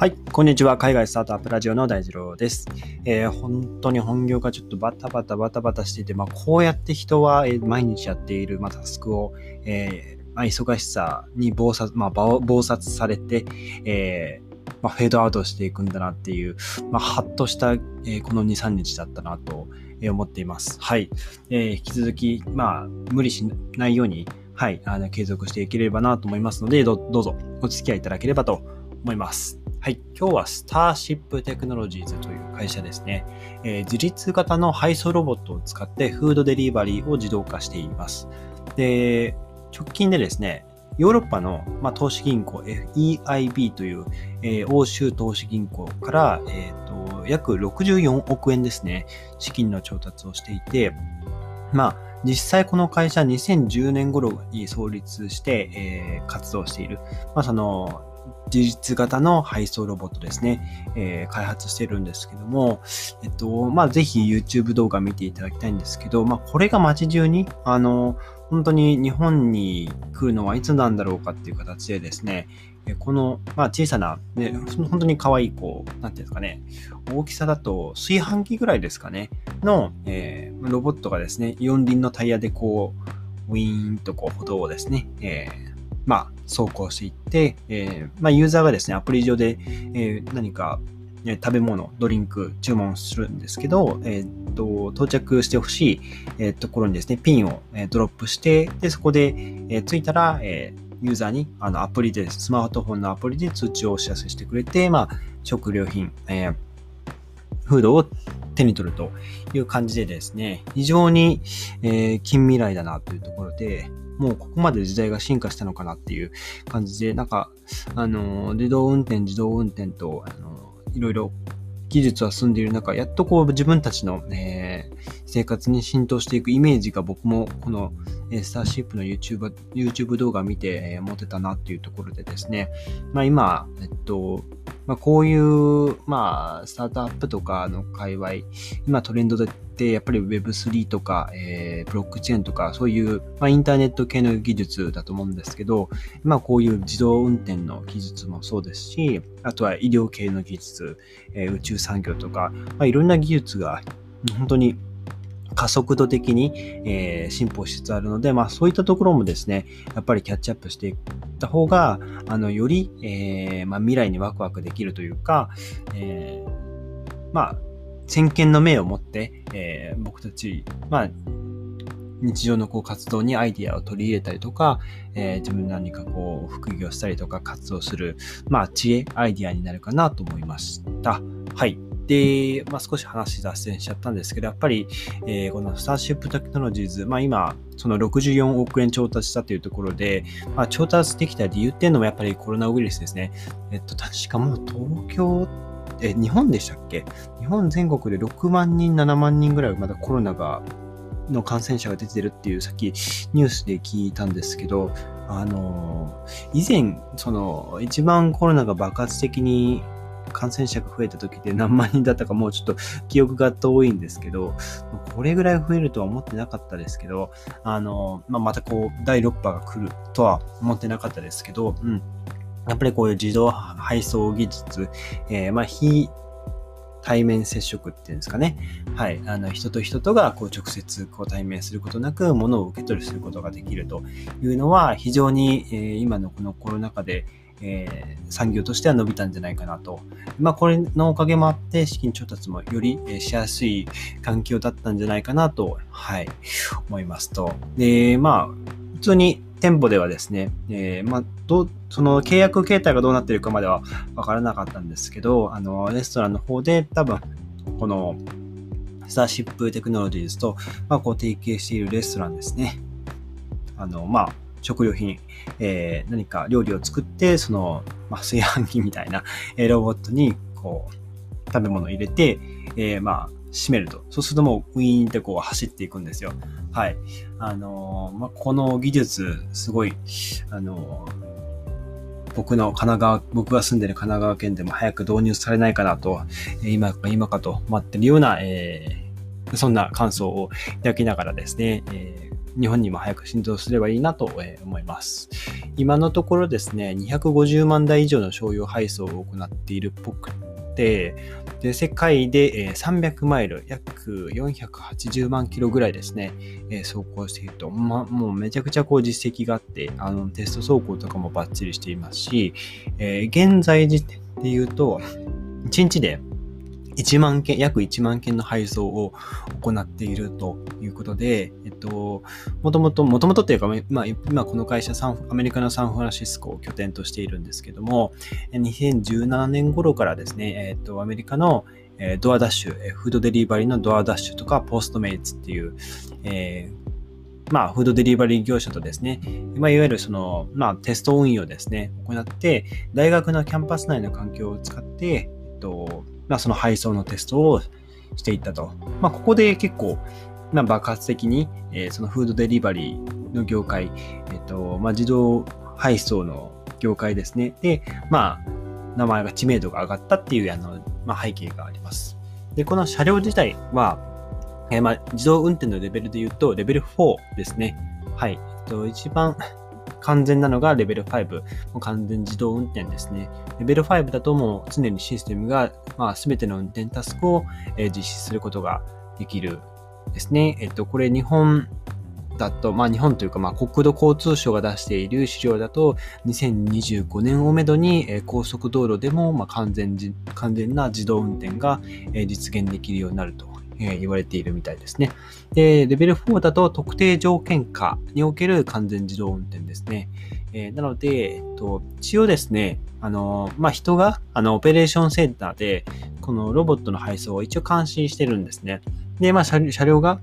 はい、こんにちは。海外スタートアップラジオの大二郎です。えー、本当に本業がちょっとバタバタバタバタしていて、まあ、こうやって人は、毎日やっている、まあ、タスクを、えー、まあ、忙しさに暴殺、まあ、暴殺されて、えー、まあ、フェードアウトしていくんだなっていう、まあ、ハッとした、えー、この2、3日だったなと思っています。はい。えー、引き続き、まあ、無理しないように、はい、あの、継続していければなと思いますので、どどうぞお付き合いいただければと思います。はい。今日はスターシップテクノロジーズという会社ですね。えー、自立型の配送ロボットを使ってフードデリバリーを自動化しています。で、直近でですね、ヨーロッパの、まあ、投資銀行 FEIB という、えー、欧州投資銀行から、えーと、約64億円ですね、資金の調達をしていて、まあ、実際この会社2010年頃に創立して、えー、活動している、まあ、その自立型の配送ロボットですね、えー、開発してるんですけども、えっと、まあ、ぜひ YouTube 動画見ていただきたいんですけど、まあ、これが街中に、あの、本当に日本に来るのはいつなんだろうかっていう形でですね、この、まあ、小さな、ね、本当に可愛い、こう、なんていうんですかね、大きさだと炊飯器ぐらいですかね、の、えー、ロボットがですね、四輪のタイヤでこう、ウィーンとこう歩道をですね、えー、まあ、走行していって、えー、まあ、ユーザーがですね、アプリ上で、えー、何か、え食べ物、ドリンク注文するんですけど、えー、と到着してほしい、えー、ところにですね、ピンを、えドロップして、で、そこで、え着いたら、えユーザーにあのアプリで、スマートフォンのアプリで通知をお知らせしてくれて、まあ、食料品、えー、フードを手に取るという感じでですね、非常に、え、近未来だなというところで、もうここまで時代が進化したのかなっていう感じで、なんか、あの、自動運転、自動運転と、あの、いろいろ技術は進んでいる中、やっとこう自分たちの、えー、生活に浸透していくイメージが僕もこの、え、スターシップの YouTube, YouTube 動画を見て、持てたなっていうところでですね、まあ今、えっと、まあ、こういう、まあ、スタートアップとかの界隈、今トレンドでっやっぱり Web3 とか、えー、ブロックチェーンとか、そういう、まあ、インターネット系の技術だと思うんですけど、まあ、こういう自動運転の技術もそうですし、あとは医療系の技術、えー、宇宙産業とか、まあ、いろんな技術が本当に加速度的に、えー、進歩しつつあるので、まあそういったところもですね、やっぱりキャッチアップしていった方が、あの、より、えー、まあ、未来にワクワクできるというか、えー、まあ、先見の明を持って、えー、僕たち、まあ、日常のこう活動にアイディアを取り入れたりとか、えー、自分何かこう副業したりとか活動する、まあ知恵、アイディアになるかなと思いました。はい。で、まあ、少し話脱線しちゃったんですけど、やっぱり、えー、このスターシップテクノロジーズ、まあ、今、その64億円調達したというところで、まあ、調達できた理由っていうのもやっぱりコロナウイルスですね。えっと、確かもう東京、え、日本でしたっけ？日本全国で6万人、7万人ぐらいまだコロナがの感染者が出てるっていうさっきニュースで聞いたんですけど、あの、以前、その、一番コロナが爆発的に感染者が増えた時って何万人だったかもうちょっと記憶が遠いんですけど、これぐらい増えるとは思ってなかったですけど、あの、まあ、またこう、第6波が来るとは思ってなかったですけど、うん。やっぱりこういう自動配送技術、えー、まあ、非対面接触っていうんですかね。はい。あの、人と人とがこう直接こう対面することなく、物を受け取りすることができるというのは、非常に、えー、今のこのコロナ禍で、えー、産業としては伸びたんじゃないかなと。まあ、これのおかげもあって、資金調達もより、えしやすい環境だったんじゃないかなと、はい、思いますと。で、まあ、普通に店舗ではですね、えー、まあ、ど、その契約形態がどうなってるかまではわからなかったんですけど、あの、レストランの方で多分、この、スターシップテクノロジーズと、まあ、こう提携しているレストランですね。あの、まあ、食料品、えー、何か料理を作って、その、まあ、炊飯器みたいな、えー、ロボットに、こう、食べ物を入れて、えー、まあ、閉めると。そうするともうウィーンってこう走っていくんですよ。はい。あのー、まあ、この技術、すごい、あのー、僕の神奈川、僕が住んでる神奈川県でも早く導入されないかなと、今か今かと待ってるような、えー、そんな感想をいただきながらですね、えー日本にも早く浸透すればいいなと思います。今のところですね、250万台以上の商用配送を行っているっぽくて、で世界で300マイル、約480万キロぐらいですね、走行していると、ま、もうめちゃくちゃこう実績があって、あのテスト走行とかもバッチリしていますし、え、現在時点で言うと、1日で1万件、約1万件の配送を行っているということで、えっと、もともと、もともとっていうか、まあ、今この会社サン、アメリカのサンフランシスコを拠点としているんですけども、2017年頃からですね、えっと、アメリカのドアダッシュ、フードデリバリーのドアダッシュとか、ポストメイツっていう、えーまあ、フードデリバリー業者とですね、まあ、いわゆるその、まあ、テスト運用ですね、行って、大学のキャンパス内の環境を使って、えっと、まあ、その配送のテストをしていったと。まあ、ここで結構、まあ、爆発的に、えー、そのフードデリバリーの業界、えっ、と、まあ、自動配送の業界ですね。で、まあ、名前が知名度が上がったっていうあの、まあ、背景があります。で、この車両自体は、えー、まあ、自動運転のレベルで言うと、レベル4ですね。はい。えっと、一番完全なのがレベル5。完全自動運転ですね。レベル5だともう常にシステムが、まあ、全ての運転タスクを、え、実施することができるですね。えっと、これ日本だと、まあ日本というか、まあ国土交通省が出している資料だと、2025年をめどに、え、高速道路でも、ま完全完全な自動運転が、え、実現できるようになるとえ言われているみたいですね。で、レベル4だと特定条件下における完全自動運転ですね。えー、なので、えっと、一応ですね、あの、まあ、人が、あの、オペレーションセンターで、このロボットの配送を一応監視してるんですね。で、まあ、車両が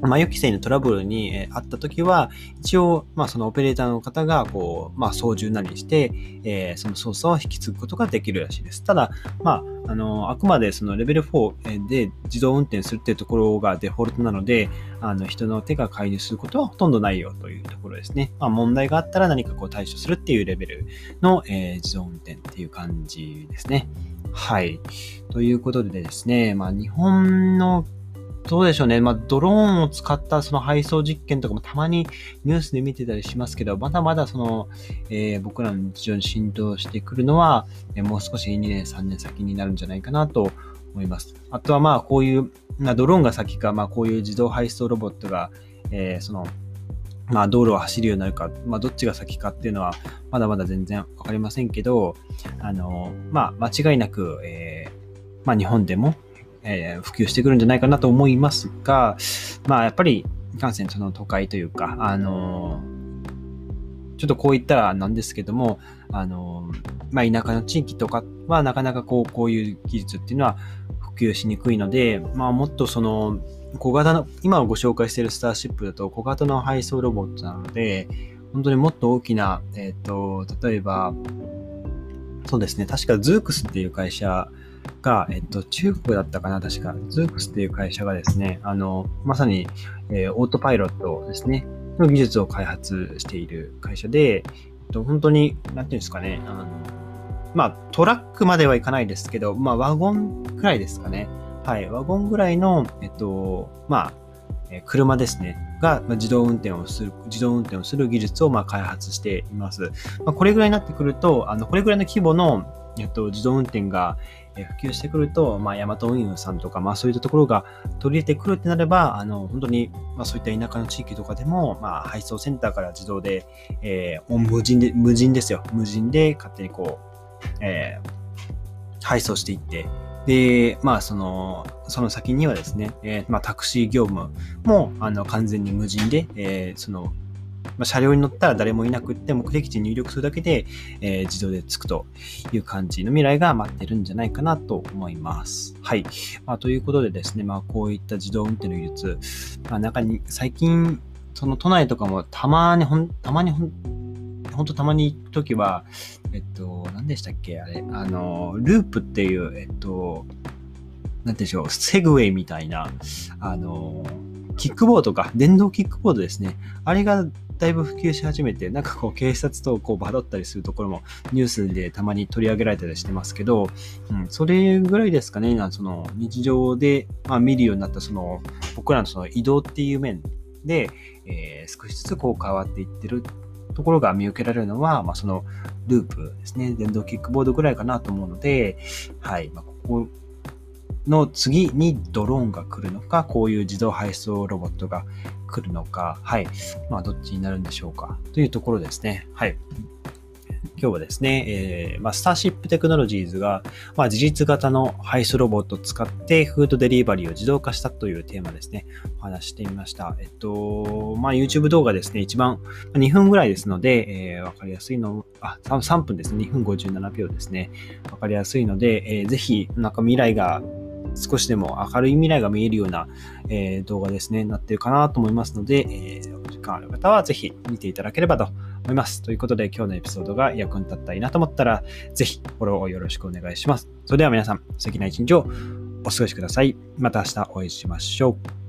まあ、予期せぬトラブルに、えあったときは、一応、まあ、そのオペレーターの方が、こう、まあ、操縦なりして、えー、その操作を引き継ぐことができるらしいです。ただ、まあ、あの、あくまでそのレベル4で自動運転するっていうところがデフォルトなので、あの、人の手が介入することはほとんどないよというところですね。まあ、問題があったら何かこう対処するっていうレベルの、えー、自動運転っていう感じですね。はい。ということでですね、まあ、日本のどうでしょうね。まあ、ドローンを使ったその配送実験とかもたまにニュースで見てたりしますけど、まだまだその、えー、僕らの日常に浸透してくるのは、え、もう少し2年、3年先になるんじゃないかなと思います。あとはまあ、こういう、まあ、ドローンが先か、まあ、こういう自動配送ロボットが、えー、その、まあ、道路を走るようになるか、まあ、どっちが先かっていうのは、まだまだ全然わかりませんけど、あの、まあ、間違いなく、えー、まあ、日本でも、えー、普及してくるんじゃないかなと思いますが、まあやっぱり、いかんせんその都会というか、あの、ちょっとこう言ったらなんですけども、あの、まあ田舎の地域とかはなかなかこう、こういう技術っていうのは普及しにくいので、まあもっとその、小型の、今ご紹介しているスターシップだと小型の配送ロボットなので、本当にもっと大きな、えっ、と、例えば、そうですね、確か Zooxっていう会社が、えっと、中国だったかな、確か、 Zooxっていう会社がですね、あの、まさに、えー、オートパイロットですね、の技術を開発している会社で、えっと、本当に、なんていうんですかね、あの、まあ、トラックまではいかないですけど、まあ、ワゴンくらいですかね。はい、ワゴンぐらいの、えっと、まあ、え車ですね。が自動運転をする、自動運転をする技術をま開発しています。まあ、これぐらいになってくると、あの、これぐらいの規模の、えっと、自動運転が普及してくると、まあ、ヤマト運輸さんとか、まあ、そういったところが取り入れてくるってなれば、あの、本当に、まあ、そういった田舎の地域とかでも、まあ、配送センターから自動で、えー、無人で、無人ですよ。無人で勝手にこう、えー、配送していって、で、まあ、その、その先にはですね、えー、まあ、タクシー業務も、あの、完全に無人で、えー、その、まあ、車両に乗ったら誰もいなくって目的地に入力するだけで、えー、自動で着くという感じの未来が待ってるんじゃないかなと思います。はい。まあ、ということでですね、まあ、こういった自動運転の技術、まあ、中に最近、その都内とかもたまにほん、たまにほん、ほんとたまに行くときは、えっと、何でしたっけ？あれ、あの、ループっていう、えっと、なんでしょう、セグウェイみたいな、あの、キックボードか、電動キックボードですね。あれがだいぶ普及し始めて、なんかこう警察とこうバトったりするところもニュースでたまに取り上げられたりしてますけど、うん、それぐらいですかね、その日常で、まあ、見るようになったその僕らのその移動っていう面で、えー、少しずつこう変わっていってるところが見受けられるのは、まあ、そのループですね。電動キックボードぐらいかなと思うので、はい。まあ、ここの次にドローンが来るのか、こういう自動配送ロボットが来るのか、はい。まあ、どっちになるんでしょうか。というところですね。はい。今日はですね、えー、まあ、スターシップテクノロジーズが、まあ、自立型の配送ロボットを使ってフードデリバリーを自動化したというテーマですね、お話してみました。えっと、まあ、YouTube 動画ですね、一番2分ぐらいですので、えー、わかりやすいの、あ、3分ですね、2分57秒ですね、わかりやすいので、えー、ぜひ、なんか未来が少しでも明るい未来が見えるような、え、動画ですね、なってるかなと思いますので、え、お時間ある方はぜひ見ていただければと思います。ということで今日のエピソードが役に立ったらいいなと思ったら、ぜひフォローをよろしくお願いします。それでは皆さん、素敵な一日をお過ごしください。また明日お会いしましょう。